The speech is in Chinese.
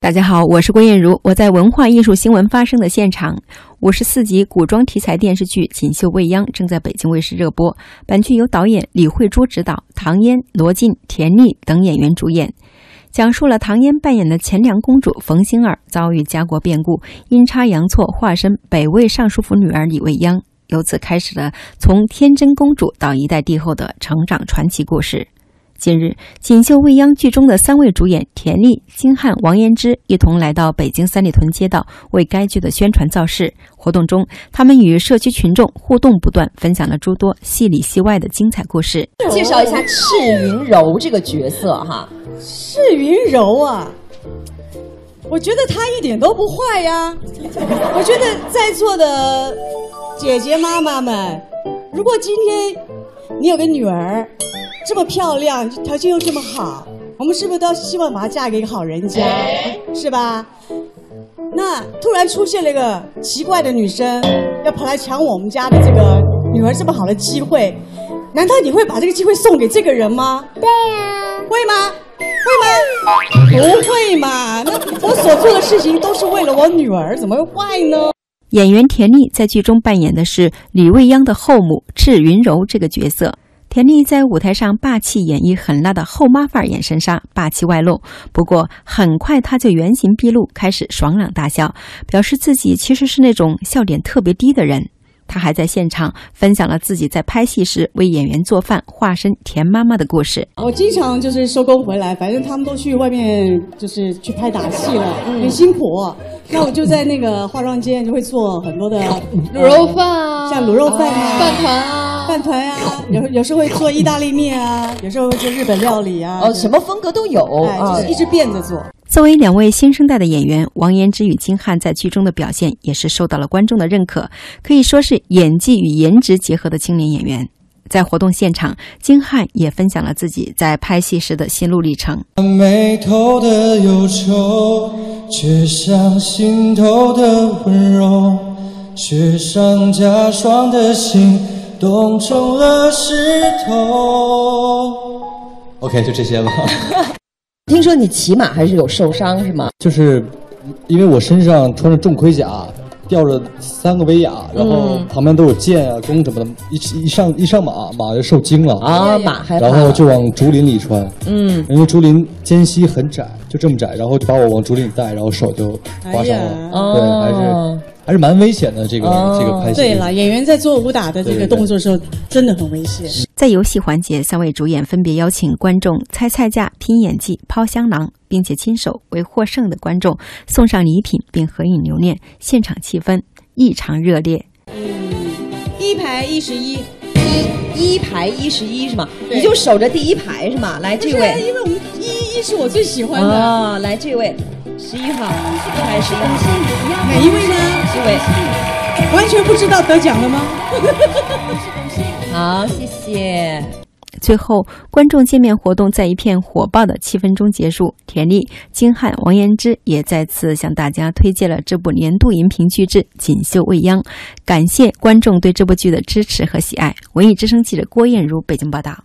大家好，我是郭艳茹，我在文化艺术新闻发生的现场。五十四集古装题材电视剧《锦绣未央》正在北京卫视热播。本剧由导演李慧珠执导，唐嫣、罗晋、田丽等演员主演，讲述了唐嫣扮演的钱粮公主冯星儿遭遇家国变故，阴差阳错化身北魏尚书府女儿李未央，由此开始了从天真公主到一代帝后的成长传奇故事。近日，《锦绣未央》剧中的三位主演田丽、金瀚、王嫣之一同来到北京三里屯街道为该剧的宣传造势。活动中，他们与社区群众互动不断，分享了诸多戏里戏外的精彩故事。介绍一下赤云柔这个角色哈，赤云柔啊，我觉得她一点都不坏呀。我觉得在座的姐姐妈妈们，如果今天你有个女儿。这么漂亮，条件又这么好，我们是不是都希望把她嫁给一个好人家，是吧？那突然出现了一个奇怪的女生，要跑来抢我们家的这个女儿这么好的机会，难道你会把这个机会送给这个人吗？对呀，会吗？会吗？不会嘛？那我所做的事情都是为了我女儿，怎么会坏呢？演员田丽在剧中扮演的是李未央的后母赤云柔这个角色。田丽在舞台上霸气演绎狠辣的后妈范儿眼神杀，霸气外露。不过很快她就原形毕露，开始爽朗大笑，表示自己其实是那种笑点特别低的人。她还在现场分享了自己在拍戏时为演员做饭、化身田妈妈的故事。我经常就是收工回来，反正他们都去外面就是去拍打戏了，很辛苦。那我就在那个化妆间就会做很多的卤肉饭啊，像卤肉饭啊、饭团啊、饭团啊，有有时候会做意大利面啊，有时候会做日本料理啊，哦，什么风格都有，哎，就是一直变着做。作为两位新生代的演员，王嫣之与金瀚在剧中的表现也是受到了观众的认可，可以说是演技与颜值结合的青年演员。在活动现场，金瀚也分享了自己在拍戏时的心路历程。眉头的忧愁，却像心头的温柔，雪上加霜的心冻成了石头。OK，就这些吧。听说你骑马还是有受伤是吗？就是因为我身上穿着重盔甲。吊着三个威亚，然后旁边都有剑啊、弓什么的，一一上一上马，马就受惊了啊，马害然后就往竹林里穿，嗯，因为竹林间隙很窄，就这么窄，然后就把我往竹林里带，然后手就划伤了，对，还是还是蛮危险的这个这个拍戏。对了，演员在做武打的这个动作的时候，真的很危险。在游戏环节，三位主演分别邀请观众猜菜价、拼演技、抛香囊。并且亲手为获胜的观众送上礼品，并合影留念，现场气氛异常热烈。嗯，一排一十一，一一排一十一是吗？你就守着第一排是吗？来这位，因为我们一一是我最喜欢的啊。来这位，十一号，一排十一号，哪一位呢？这位，完全不知道得奖了吗？好，谢谢。最后，观众见面活动在一片火爆的气氛中结束。田丽、金瀚、王嫣之也再次向大家推荐了这部年度荧屏巨制《锦绣未央》，感谢观众对这部剧的支持和喜爱。文艺之声记者郭艳茹北京报道。